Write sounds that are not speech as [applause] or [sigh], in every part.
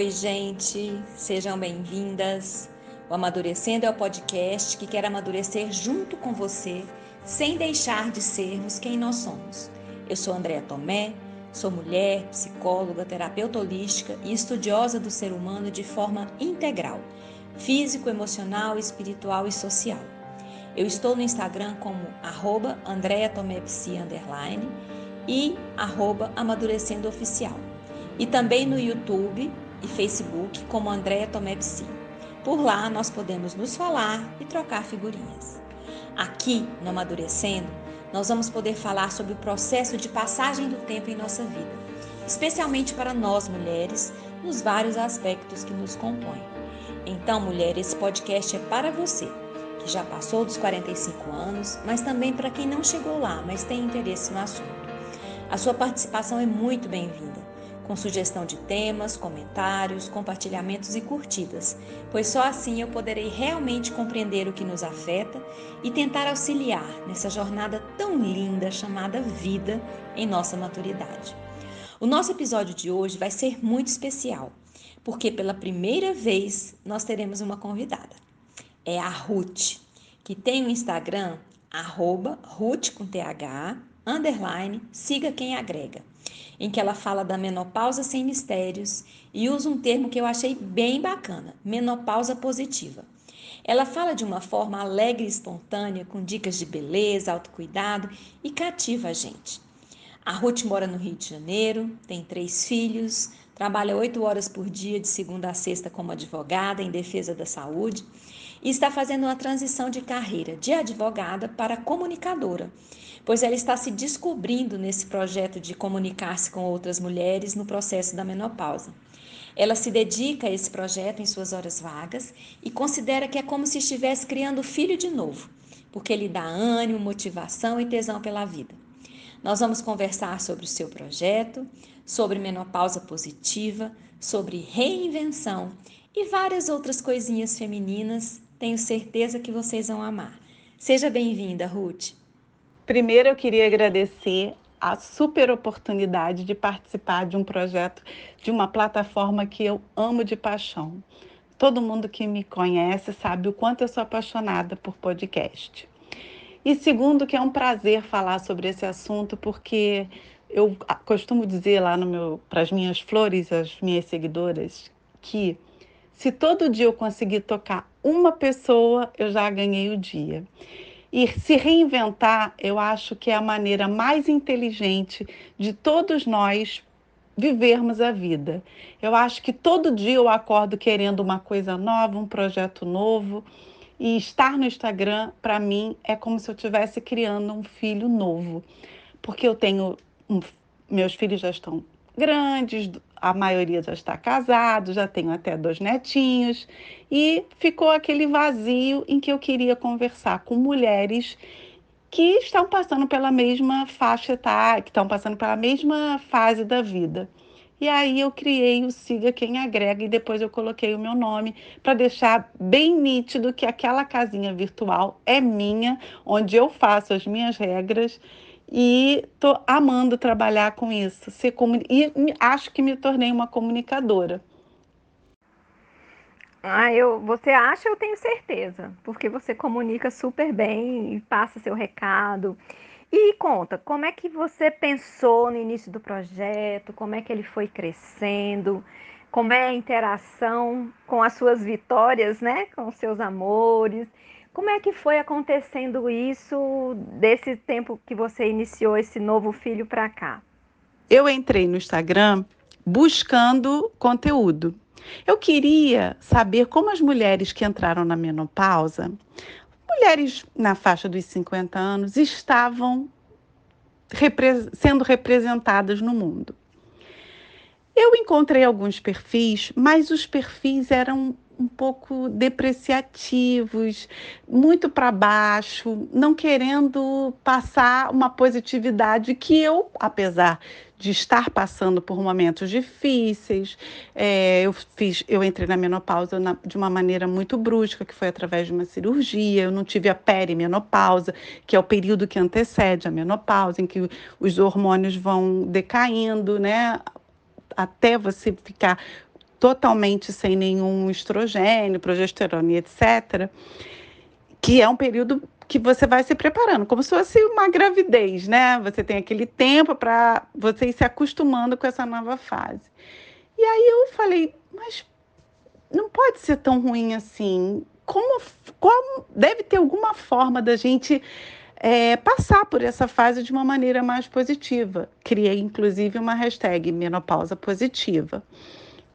Oi, gente, sejam bem-vindas. O Amadurecendo é o podcast que quer amadurecer junto com você, sem deixar de sermos quem nós somos. Eu sou Andréa Tomé, sou mulher, psicóloga, terapeuta holística e estudiosa do ser humano de forma integral, físico, emocional, espiritual e social. Eu estou no Instagram como arroba e arroba Amadurecendo Oficial. E também no YouTube e Facebook como Andréa Tomé Psi. Por lá nós podemos nos falar e trocar figurinhas. Aqui no Amadurecendo, nós vamos poder falar sobre o processo de passagem do tempo em nossa vida, especialmente para nós mulheres, nos vários aspectos que nos compõem. Então, mulher, esse podcast é para você que já passou dos 45 anos, mas também para quem não chegou lá, mas tem interesse no assunto. A sua participação é muito bem-vinda, com sugestão de temas, comentários, compartilhamentos e curtidas, pois só assim eu poderei realmente compreender o que nos afeta e tentar auxiliar nessa jornada tão linda chamada vida em nossa maturidade. O nosso episódio de hoje vai ser muito especial, porque pela primeira vez nós teremos uma convidada. É a Ruth, que tem o Instagram arroba Ruth com TH underline, siga quem agrega, em que ela fala da menopausa sem mistérios e usa um termo que eu achei bem bacana, menopausa positiva. Ela fala de uma forma alegre e espontânea, com dicas de beleza, autocuidado e cativa a gente. A Ruth mora no Rio de Janeiro, tem três filhos, trabalha oito horas por dia, de segunda a sexta, como advogada em defesa da saúde e está fazendo uma transição de carreira de advogada para comunicadora pois ela está se descobrindo nesse projeto de comunicar-se com outras mulheres no processo da menopausa. Ela se dedica a esse projeto em suas horas vagas e considera que é como se estivesse criando filho de novo, porque lhe dá ânimo, motivação e tesão pela vida. Nós vamos conversar sobre o seu projeto, sobre menopausa positiva, sobre reinvenção e várias outras coisinhas femininas. Tenho certeza que vocês vão amar. Seja bem-vinda, Ruth. Primeiro, eu queria agradecer a super oportunidade de participar de um projeto de uma plataforma que eu amo de paixão. Todo mundo que me conhece sabe o quanto eu sou apaixonada por podcast. E segundo, que é um prazer falar sobre esse assunto, porque eu costumo dizer lá para as minhas flores, as minhas seguidoras, que se todo dia eu conseguir tocar uma pessoa, eu já ganhei o dia. E se reinventar, eu acho que é a maneira mais inteligente de todos nós vivermos a vida. Eu acho que todo dia eu acordo querendo uma coisa nova, um projeto novo. E estar no Instagram, para mim, é como se eu estivesse criando um filho novo. Porque eu tenho. Um, meus filhos já estão grandes, a maioria já está casado, já tenho até dois netinhos, e ficou aquele vazio em que eu queria conversar com mulheres que estão passando pela mesma faixa etária, que estão passando pela mesma fase da vida. E aí eu criei o Siga Quem Agrega e depois eu coloquei o meu nome para deixar bem nítido que aquela casinha virtual é minha, onde eu faço as minhas regras e estou amando trabalhar com isso. Ser comuni... E acho que me tornei uma comunicadora. Ah, eu, você acha, eu tenho certeza, porque você comunica super bem e passa seu recado. E conta, como é que você pensou no início do projeto? Como é que ele foi crescendo? Como é a interação com as suas vitórias, né? Com os seus amores? Como é que foi acontecendo isso desse tempo que você iniciou esse novo filho para cá? Eu entrei no Instagram buscando conteúdo. Eu queria saber como as mulheres que entraram na menopausa, mulheres na faixa dos 50 anos, estavam repre sendo representadas no mundo. Eu encontrei alguns perfis, mas os perfis eram um pouco depreciativos, muito para baixo, não querendo passar uma positividade que eu, apesar de estar passando por momentos difíceis, é, eu fiz, eu entrei na menopausa na, de uma maneira muito brusca, que foi através de uma cirurgia. Eu não tive a perimenopausa, que é o período que antecede a menopausa, em que os hormônios vão decaindo, né, até você ficar totalmente sem nenhum estrogênio, progesterona e etc., que é um período que você vai se preparando, como se fosse uma gravidez, né? Você tem aquele tempo para você ir se acostumando com essa nova fase. E aí eu falei, mas não pode ser tão ruim assim. Como, como deve ter alguma forma da gente é, passar por essa fase de uma maneira mais positiva. Criei, inclusive, uma hashtag menopausa positiva.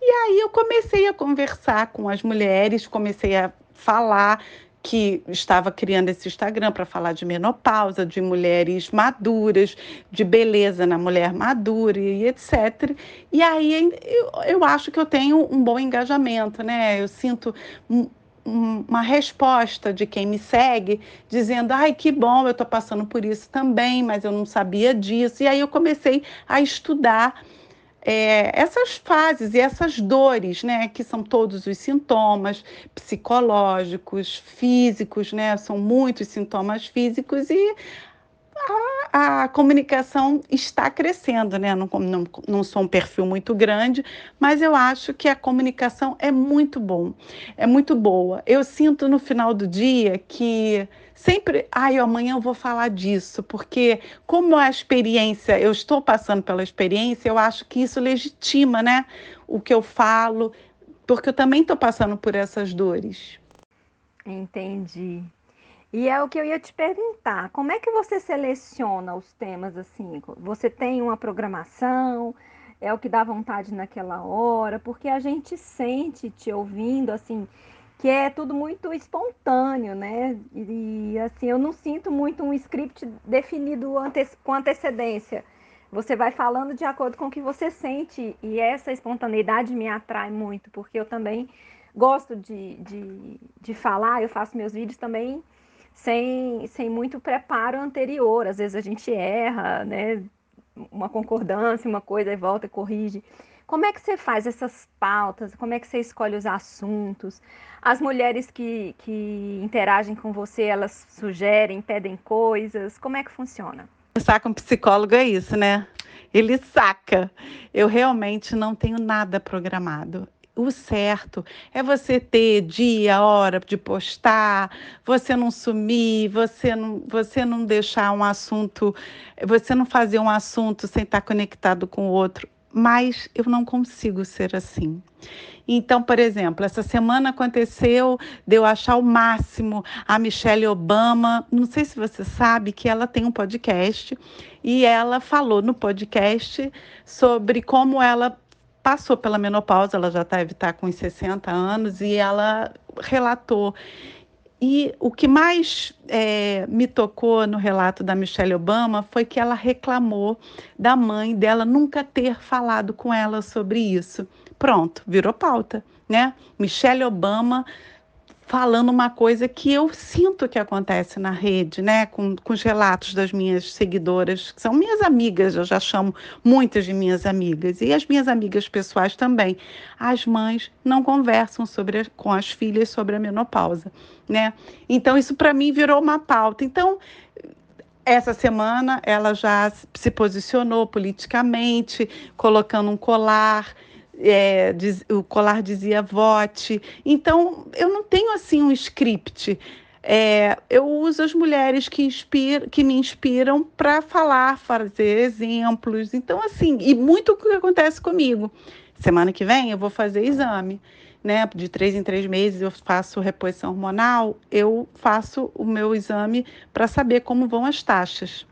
E aí eu comecei a conversar com as mulheres, comecei a falar que estava criando esse Instagram para falar de menopausa, de mulheres maduras, de beleza na mulher madura e etc. E aí eu, eu acho que eu tenho um bom engajamento, né? Eu sinto um, uma resposta de quem me segue, dizendo: ai, que bom, eu estou passando por isso também, mas eu não sabia disso. E aí eu comecei a estudar é, essas fases e essas dores, né, que são todos os sintomas psicológicos, físicos, né, são muitos sintomas físicos e a, a comunicação está crescendo, né? Não, não, não sou um perfil muito grande, mas eu acho que a comunicação é muito bom, é muito boa. Eu sinto no final do dia que sempre, ai, amanhã eu vou falar disso, porque como a experiência, eu estou passando pela experiência, eu acho que isso legitima, né, o que eu falo, porque eu também estou passando por essas dores. Entendi. E é o que eu ia te perguntar, como é que você seleciona os temas assim? Você tem uma programação? É o que dá vontade naquela hora? Porque a gente sente te ouvindo assim, que é tudo muito espontâneo, né? E, e assim, eu não sinto muito um script definido ante com antecedência. Você vai falando de acordo com o que você sente, e essa espontaneidade me atrai muito, porque eu também gosto de, de, de falar, eu faço meus vídeos também sem, sem muito preparo anterior. Às vezes a gente erra, né? Uma concordância, uma coisa e volta e corrige. Como é que você faz essas pautas? Como é que você escolhe os assuntos? As mulheres que, que interagem com você, elas sugerem, pedem coisas? Como é que funciona? Conversar com um psicólogo é isso, né? Ele saca. Eu realmente não tenho nada programado o certo é você ter dia, hora de postar, você não sumir, você não, você não deixar um assunto, você não fazer um assunto sem estar conectado com o outro. Mas eu não consigo ser assim. Então, por exemplo, essa semana aconteceu de eu achar o máximo a Michelle Obama. Não sei se você sabe que ela tem um podcast e ela falou no podcast sobre como ela passou pela menopausa, ela já deve estar com uns 60 anos, e ela relatou. E o que mais é, me tocou no relato da Michelle Obama foi que ela reclamou da mãe dela nunca ter falado com ela sobre isso. Pronto, virou pauta, né? Michelle Obama falando uma coisa que eu sinto que acontece na rede, né? Com, com os relatos das minhas seguidoras, que são minhas amigas, eu já chamo muitas de minhas amigas, e as minhas amigas pessoais também. As mães não conversam sobre, com as filhas sobre a menopausa, né? Então, isso para mim virou uma pauta. Então, essa semana ela já se posicionou politicamente, colocando um colar é, diz, o colar dizia vote. Então, eu não tenho assim um script. É, eu uso as mulheres que, inspira, que me inspiram para falar, fazer exemplos. Então, assim, e muito o que acontece comigo. Semana que vem eu vou fazer exame, né? De três em três meses eu faço reposição hormonal, eu faço o meu exame para saber como vão as taxas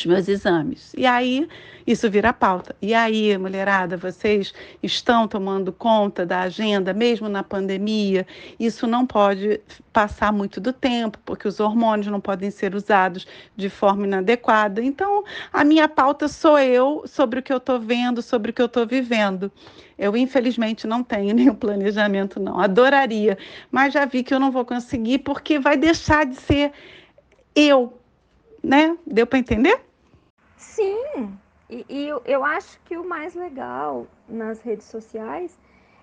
os meus exames. E aí isso vira pauta. E aí, mulherada, vocês estão tomando conta da agenda, mesmo na pandemia? Isso não pode passar muito do tempo, porque os hormônios não podem ser usados de forma inadequada. Então, a minha pauta sou eu sobre o que eu estou vendo, sobre o que eu estou vivendo. Eu, infelizmente, não tenho [laughs] nenhum planejamento, não. Adoraria, mas já vi que eu não vou conseguir, porque vai deixar de ser eu, né? Deu para entender? Sim, e, e eu, eu acho que o mais legal nas redes sociais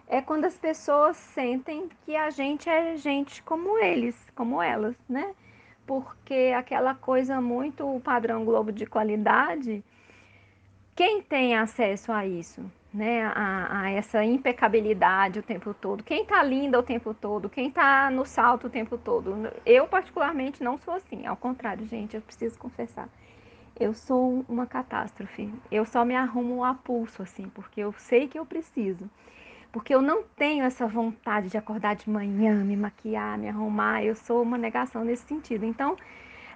é quando as pessoas sentem que a gente é gente como eles, como elas, né? Porque aquela coisa muito padrão Globo de qualidade, quem tem acesso a isso? né, a, a, essa impecabilidade o tempo todo. Quem tá linda o tempo todo, quem tá no salto o tempo todo. Eu, particularmente, não sou assim. Ao contrário, gente, eu preciso confessar. Eu sou uma catástrofe. Eu só me arrumo a pulso, assim, porque eu sei que eu preciso. Porque eu não tenho essa vontade de acordar de manhã, me maquiar, me arrumar. Eu sou uma negação nesse sentido. Então,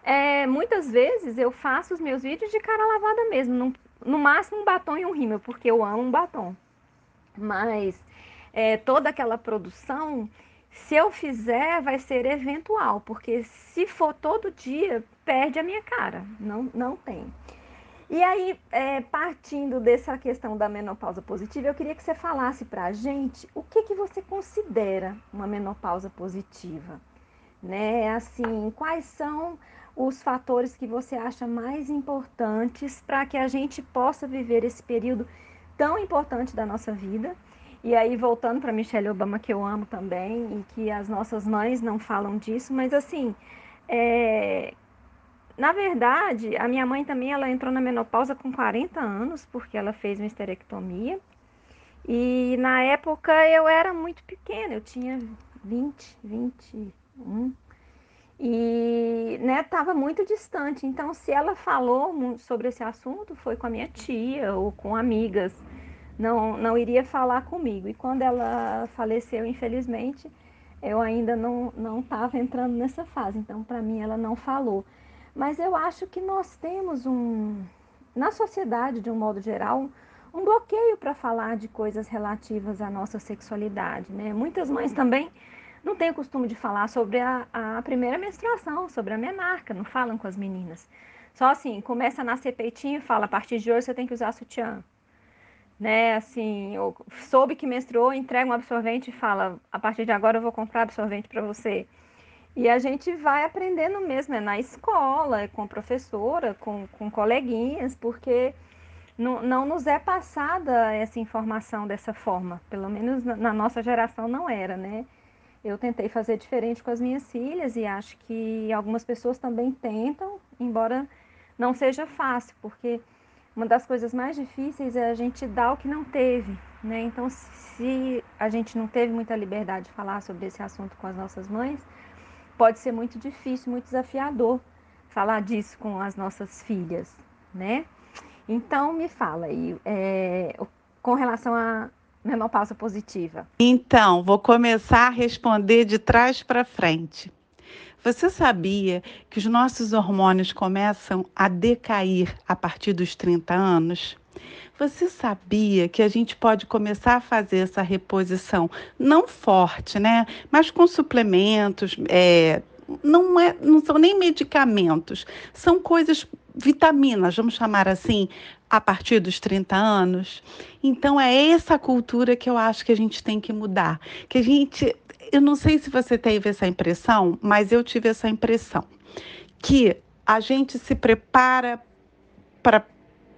é, muitas vezes eu faço os meus vídeos de cara lavada mesmo. Não, no máximo um batom e um rímel, porque eu amo um batom. Mas é, toda aquela produção, se eu fizer, vai ser eventual, porque se for todo dia, perde a minha cara. Não, não tem. E aí, é, partindo dessa questão da menopausa positiva, eu queria que você falasse para a gente o que, que você considera uma menopausa positiva. Né? Assim, quais são os fatores que você acha mais importantes para que a gente possa viver esse período tão importante da nossa vida. E aí, voltando para Michelle Obama, que eu amo também, e que as nossas mães não falam disso, mas assim, é... na verdade, a minha mãe também ela entrou na menopausa com 40 anos, porque ela fez uma esterectomia. E na época eu era muito pequena, eu tinha 20, 21 e né estava muito distante. Então, se ela falou sobre esse assunto, foi com a minha tia ou com amigas, não não iria falar comigo. E quando ela faleceu, infelizmente, eu ainda não estava entrando nessa fase. Então, para mim, ela não falou. Mas eu acho que nós temos um na sociedade, de um modo geral, um bloqueio para falar de coisas relativas à nossa sexualidade, né? Muitas mães também não têm o costume de falar sobre a, a primeira menstruação, sobre a menarca, não falam com as meninas. Só assim, começa a nascer peitinho, fala, a partir de hoje você tem que usar sutiã. Né, assim, soube que menstruou, entrega um absorvente e fala, a partir de agora eu vou comprar absorvente para você. E a gente vai aprendendo mesmo, é na escola, é com professora, com, com coleguinhas, porque não, não nos é passada essa informação dessa forma. Pelo menos na, na nossa geração não era, né? Eu tentei fazer diferente com as minhas filhas e acho que algumas pessoas também tentam, embora não seja fácil, porque uma das coisas mais difíceis é a gente dar o que não teve, né? Então, se a gente não teve muita liberdade de falar sobre esse assunto com as nossas mães, pode ser muito difícil, muito desafiador falar disso com as nossas filhas, né? Então, me fala aí, é, com relação a, menopausa positiva? Então, vou começar a responder de trás para frente. Você sabia que os nossos hormônios começam a decair a partir dos 30 anos? Você sabia que a gente pode começar a fazer essa reposição não forte, né? Mas com suplementos, é, não, é, não são nem medicamentos, são coisas vitaminas, vamos chamar assim, a partir dos 30 anos. Então é essa cultura que eu acho que a gente tem que mudar. Que a gente, eu não sei se você teve essa impressão, mas eu tive essa impressão que a gente se prepara para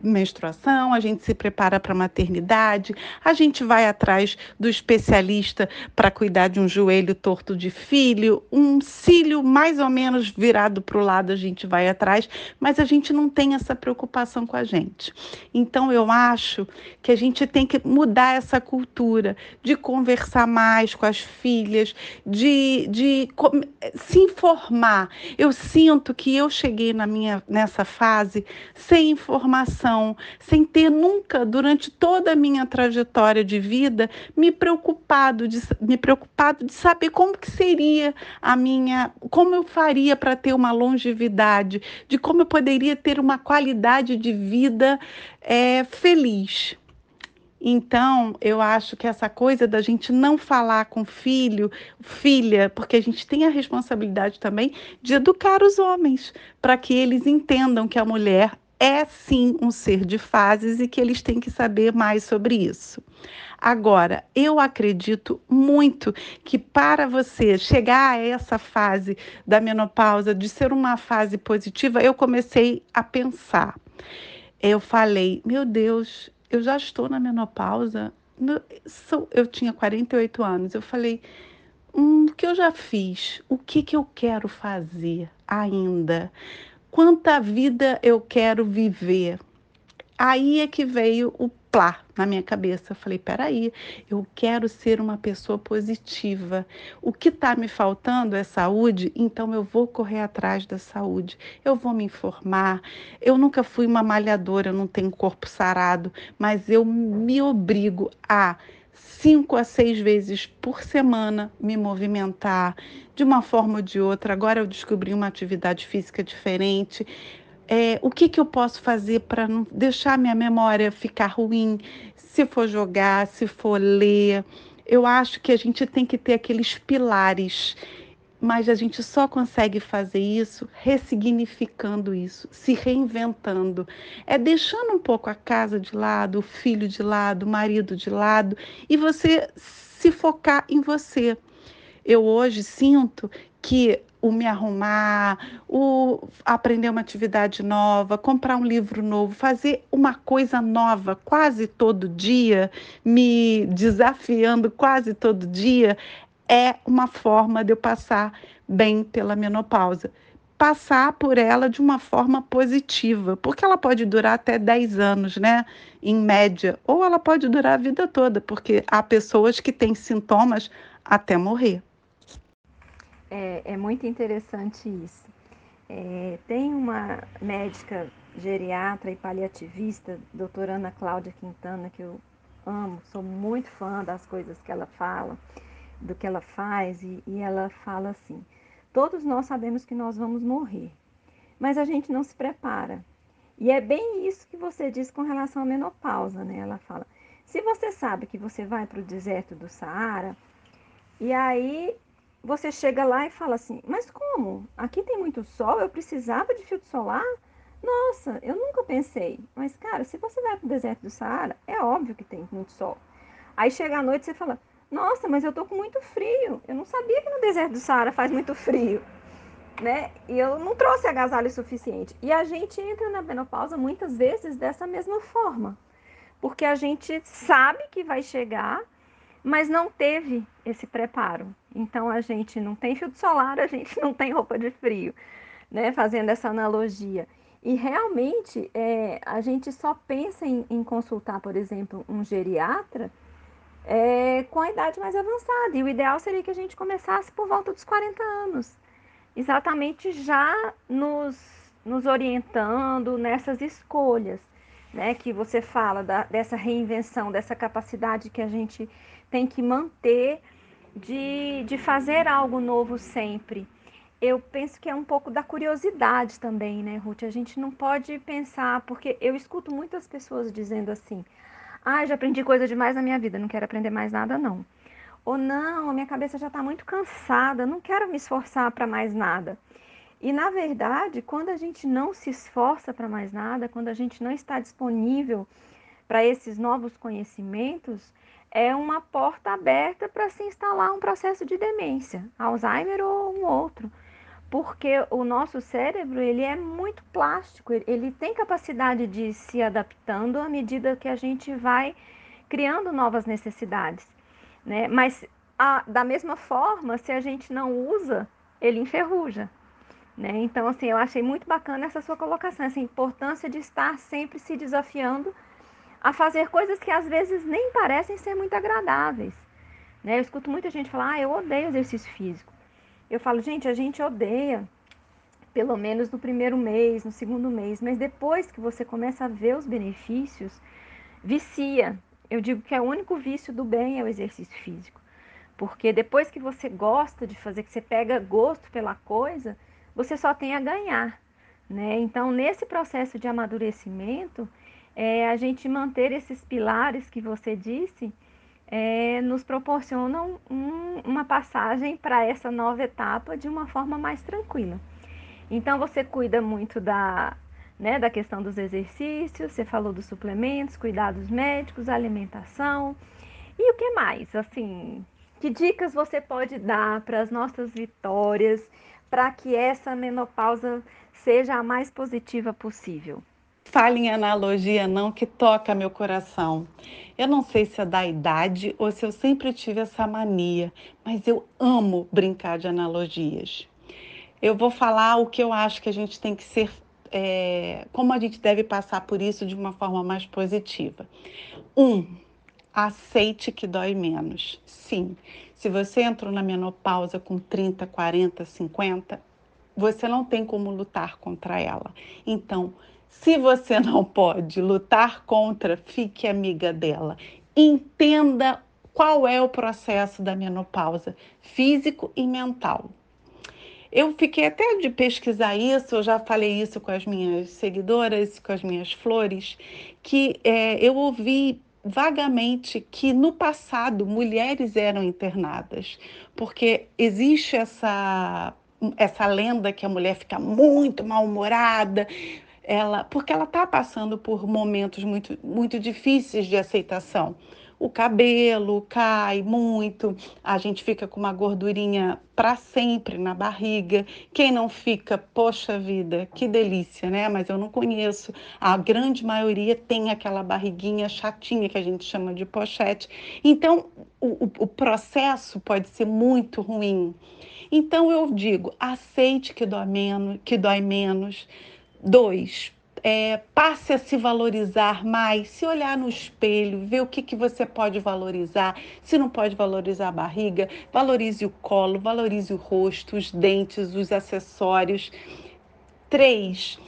menstruação, a gente se prepara para a maternidade, a gente vai atrás do especialista para cuidar de um joelho torto de filho, um cílio mais ou menos virado para o lado, a gente vai atrás, mas a gente não tem essa preocupação com a gente. Então, eu acho que a gente tem que mudar essa cultura de conversar mais com as filhas, de, de se informar. Eu sinto que eu cheguei na minha, nessa fase sem informação sem ter nunca, durante toda a minha trajetória de vida, me preocupado de, me preocupado de saber como que seria a minha, como eu faria para ter uma longevidade, de como eu poderia ter uma qualidade de vida é, feliz. Então, eu acho que essa coisa da gente não falar com filho, filha, porque a gente tem a responsabilidade também de educar os homens, para que eles entendam que a mulher é sim um ser de fases e que eles têm que saber mais sobre isso. Agora, eu acredito muito que para você chegar a essa fase da menopausa, de ser uma fase positiva, eu comecei a pensar. Eu falei, meu Deus, eu já estou na menopausa. Eu tinha 48 anos. Eu falei, hum, o que eu já fiz? O que, que eu quero fazer ainda? Quanta vida eu quero viver. Aí é que veio o plá na minha cabeça. Eu falei: peraí, eu quero ser uma pessoa positiva. O que está me faltando é saúde, então eu vou correr atrás da saúde. Eu vou me informar. Eu nunca fui uma malhadora, eu não tenho corpo sarado, mas eu me obrigo a cinco a seis vezes por semana me movimentar de uma forma ou de outra. Agora eu descobri uma atividade física diferente é, o que, que eu posso fazer para não deixar minha memória ficar ruim, se for jogar, se for ler. Eu acho que a gente tem que ter aqueles pilares, mas a gente só consegue fazer isso ressignificando isso, se reinventando. É deixando um pouco a casa de lado, o filho de lado, o marido de lado e você se focar em você. Eu hoje sinto que o me arrumar, o aprender uma atividade nova, comprar um livro novo, fazer uma coisa nova quase todo dia, me desafiando quase todo dia, é uma forma de eu passar bem pela menopausa. Passar por ela de uma forma positiva, porque ela pode durar até 10 anos, né? Em média, ou ela pode durar a vida toda, porque há pessoas que têm sintomas até morrer. É, é muito interessante isso. É, tem uma médica geriatra e paliativista, doutora Ana Cláudia Quintana, que eu amo, sou muito fã das coisas que ela fala, do que ela faz, e, e ela fala assim: todos nós sabemos que nós vamos morrer, mas a gente não se prepara. E é bem isso que você diz com relação à menopausa, né? Ela fala: se você sabe que você vai para o deserto do Saara, e aí você chega lá e fala assim: Mas como? Aqui tem muito sol, eu precisava de filtro solar? Nossa, eu nunca pensei. Mas, cara, se você vai para o deserto do Saara, é óbvio que tem muito sol. Aí chega à noite e você fala: Nossa, mas eu tô com muito frio. Eu não sabia que no deserto do Saara faz muito frio. Né? E eu não trouxe agasalho suficiente. E a gente entra na menopausa muitas vezes dessa mesma forma. Porque a gente sabe que vai chegar mas não teve esse preparo. Então a gente não tem filtro solar, a gente não tem roupa de frio, né? Fazendo essa analogia. E realmente é, a gente só pensa em, em, consultar, por exemplo, um geriatra é, com a idade mais avançada. E o ideal seria que a gente começasse por volta dos 40 anos, exatamente já nos, nos orientando nessas escolhas, né? Que você fala da, dessa reinvenção, dessa capacidade que a gente tem que manter de, de fazer algo novo sempre. Eu penso que é um pouco da curiosidade também, né, Ruth? A gente não pode pensar, porque eu escuto muitas pessoas dizendo assim: ah, já aprendi coisa demais na minha vida, não quero aprender mais nada, não. Ou não, a minha cabeça já está muito cansada, não quero me esforçar para mais nada. E na verdade, quando a gente não se esforça para mais nada, quando a gente não está disponível para esses novos conhecimentos, é uma porta aberta para se instalar um processo de demência, Alzheimer ou um outro. Porque o nosso cérebro, ele é muito plástico, ele tem capacidade de se adaptando à medida que a gente vai criando novas necessidades, né? Mas a, da mesma forma, se a gente não usa, ele enferruja, né? Então, assim, eu achei muito bacana essa sua colocação, essa importância de estar sempre se desafiando a fazer coisas que às vezes nem parecem ser muito agradáveis. Né? Eu escuto muita gente falar, ah, eu odeio exercício físico. Eu falo, gente, a gente odeia, pelo menos no primeiro mês, no segundo mês, mas depois que você começa a ver os benefícios, vicia. Eu digo que é o único vício do bem é o exercício físico. Porque depois que você gosta de fazer, que você pega gosto pela coisa, você só tem a ganhar. Né? Então, nesse processo de amadurecimento, é, a gente manter esses pilares que você disse é, nos proporcionam um, uma passagem para essa nova etapa de uma forma mais tranquila. Então você cuida muito da, né, da questão dos exercícios, você falou dos suplementos, cuidados médicos, alimentação. E o que mais? Assim, que dicas você pode dar para as nossas vitórias para que essa menopausa seja a mais positiva possível? Fale em analogia não, que toca meu coração. Eu não sei se é da idade ou se eu sempre tive essa mania, mas eu amo brincar de analogias. Eu vou falar o que eu acho que a gente tem que ser, é, como a gente deve passar por isso de uma forma mais positiva. Um, aceite que dói menos. Sim, se você entrou na menopausa com 30, 40, 50, você não tem como lutar contra ela. Então, se você não pode lutar contra, fique amiga dela. Entenda qual é o processo da menopausa, físico e mental. Eu fiquei até de pesquisar isso, eu já falei isso com as minhas seguidoras, com as minhas flores, que é, eu ouvi vagamente que no passado mulheres eram internadas, porque existe essa essa lenda que a mulher fica muito mal-humorada, ela, porque ela está passando por momentos muito, muito difíceis de aceitação o cabelo cai muito, a gente fica com uma gordurinha para sempre na barriga. Quem não fica, poxa vida, que delícia, né? Mas eu não conheço. A grande maioria tem aquela barriguinha chatinha que a gente chama de pochete. Então, o, o, processo pode ser muito ruim. Então, eu digo, aceite que dói menos. Que dói menos. Dois, é, passe a se valorizar mais, se olhar no espelho, ver o que, que você pode valorizar. Se não pode valorizar a barriga, valorize o colo, valorize o rosto, os dentes, os acessórios. Três,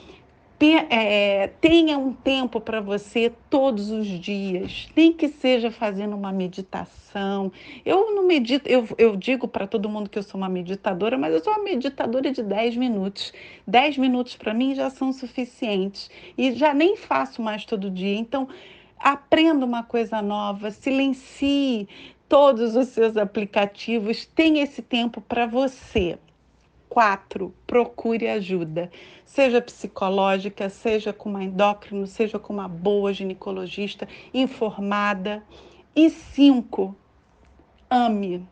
é, tenha um tempo para você todos os dias, nem que seja fazendo uma meditação. Eu não medito, eu, eu digo para todo mundo que eu sou uma meditadora, mas eu sou uma meditadora de 10 minutos. 10 minutos para mim já são suficientes e já nem faço mais todo dia. Então, aprenda uma coisa nova, silencie todos os seus aplicativos, tenha esse tempo para você. Quatro, procure ajuda, seja psicológica, seja com uma endócrino, seja com uma boa ginecologista informada. E cinco, ame.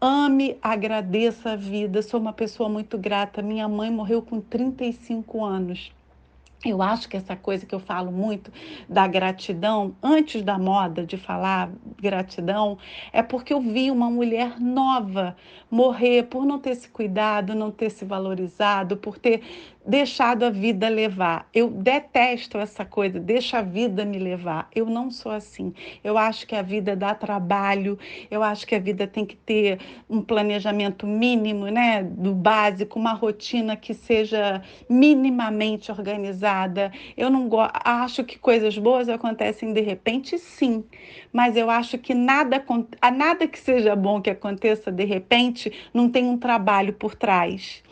Ame, agradeça a vida. Sou uma pessoa muito grata. Minha mãe morreu com 35 anos. Eu acho que essa coisa que eu falo muito da gratidão, antes da moda de falar gratidão, é porque eu vi uma mulher nova morrer por não ter se cuidado, não ter se valorizado, por ter deixado a vida levar. Eu detesto essa coisa, deixa a vida me levar. Eu não sou assim. Eu acho que a vida dá trabalho, eu acho que a vida tem que ter um planejamento mínimo, né, do básico, uma rotina que seja minimamente organizada. Eu não acho que coisas boas acontecem de repente, sim, mas eu acho que nada nada que seja bom que aconteça de repente não tem um trabalho por trás.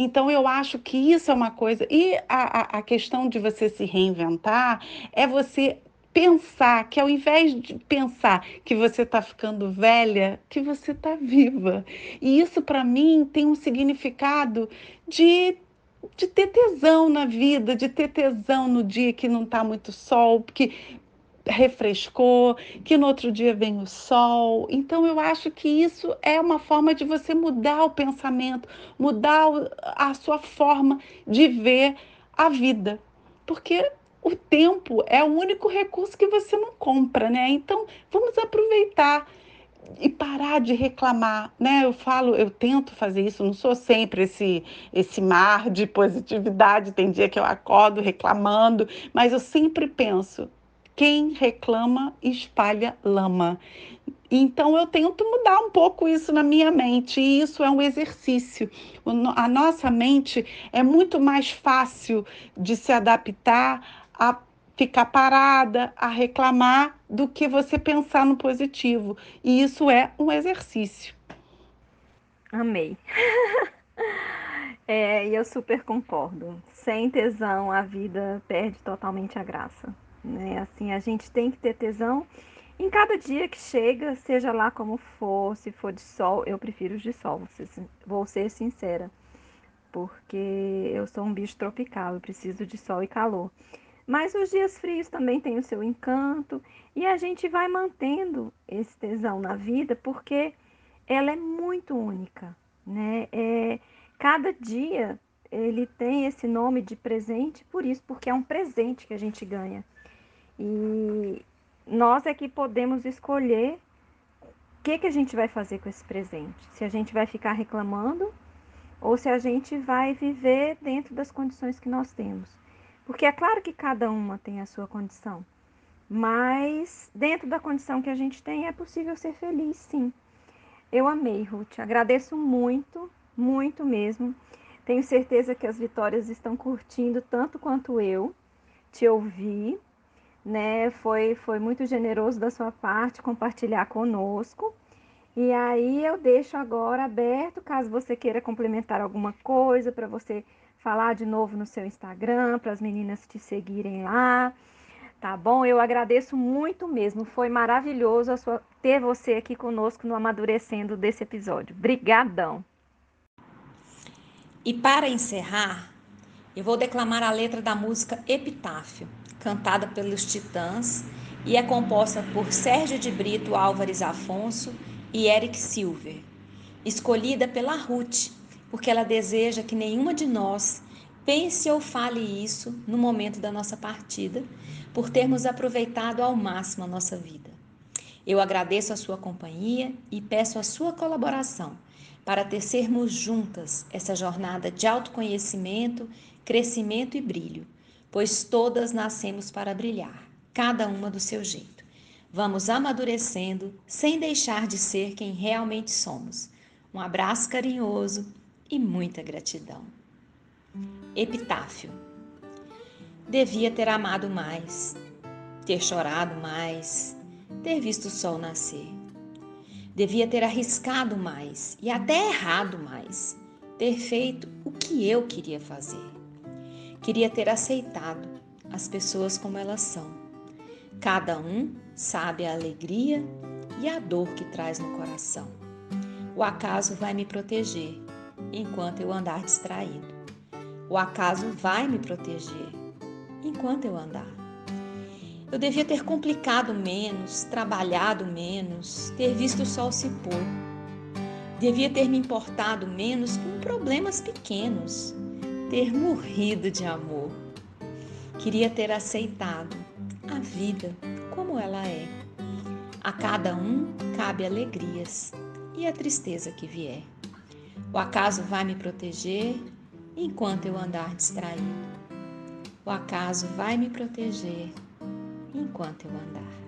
Então, eu acho que isso é uma coisa. E a, a, a questão de você se reinventar é você pensar que ao invés de pensar que você está ficando velha, que você está viva. E isso para mim tem um significado de de ter tesão na vida, de ter tesão no dia que não está muito sol, porque refrescou, que no outro dia vem o sol. Então eu acho que isso é uma forma de você mudar o pensamento, mudar a sua forma de ver a vida. Porque o tempo é o único recurso que você não compra, né? Então vamos aproveitar e parar de reclamar, né? Eu falo, eu tento fazer isso, não sou sempre esse esse mar de positividade, tem dia que eu acordo reclamando, mas eu sempre penso, quem reclama espalha lama. Então eu tento mudar um pouco isso na minha mente, e isso é um exercício. A nossa mente é muito mais fácil de se adaptar a ficar parada, a reclamar, do que você pensar no positivo. E isso é um exercício. Amei. [laughs] é, eu super concordo. Sem tesão, a vida perde totalmente a graça né? Assim, a gente tem que ter tesão em cada dia que chega, seja lá como for, se for de sol, eu prefiro os de sol, vou ser sincera, porque eu sou um bicho tropical, eu preciso de sol e calor. Mas os dias frios também têm o seu encanto e a gente vai mantendo esse tesão na vida porque ela é muito única, né? É, cada dia ele tem esse nome de presente por isso, porque é um presente que a gente ganha. E nós é que podemos escolher o que, que a gente vai fazer com esse presente. Se a gente vai ficar reclamando ou se a gente vai viver dentro das condições que nós temos. Porque é claro que cada uma tem a sua condição. Mas dentro da condição que a gente tem, é possível ser feliz, sim. Eu amei, Ruth. Agradeço muito, muito mesmo. Tenho certeza que as vitórias estão curtindo tanto quanto eu te ouvir, né? Foi, foi muito generoso da sua parte compartilhar conosco. E aí eu deixo agora aberto, caso você queira complementar alguma coisa, para você falar de novo no seu Instagram, para as meninas te seguirem lá. Tá bom? Eu agradeço muito mesmo. Foi maravilhoso sua, ter você aqui conosco no Amadurecendo desse episódio. Brigadão. E para encerrar, eu vou declamar a letra da música Epitáfio, cantada pelos Titãs e é composta por Sérgio de Brito Álvares Afonso e Eric Silver, escolhida pela Ruth, porque ela deseja que nenhuma de nós pense ou fale isso no momento da nossa partida, por termos aproveitado ao máximo a nossa vida. Eu agradeço a sua companhia e peço a sua colaboração para tecermos juntas essa jornada de autoconhecimento, crescimento e brilho, pois todas nascemos para brilhar, cada uma do seu jeito. Vamos amadurecendo sem deixar de ser quem realmente somos. Um abraço carinhoso e muita gratidão. Epitáfio. Devia ter amado mais, ter chorado mais, ter visto o sol nascer. Devia ter arriscado mais e até errado mais, ter feito o que eu queria fazer. Queria ter aceitado as pessoas como elas são. Cada um sabe a alegria e a dor que traz no coração. O acaso vai me proteger enquanto eu andar distraído. O acaso vai me proteger enquanto eu andar. Eu devia ter complicado menos, trabalhado menos, ter visto o sol se pôr. Devia ter me importado menos com problemas pequenos, ter morrido de amor. Queria ter aceitado a vida como ela é. A cada um cabe alegrias e a tristeza que vier. O acaso vai me proteger enquanto eu andar distraído. O acaso vai me proteger enquanto eu andar.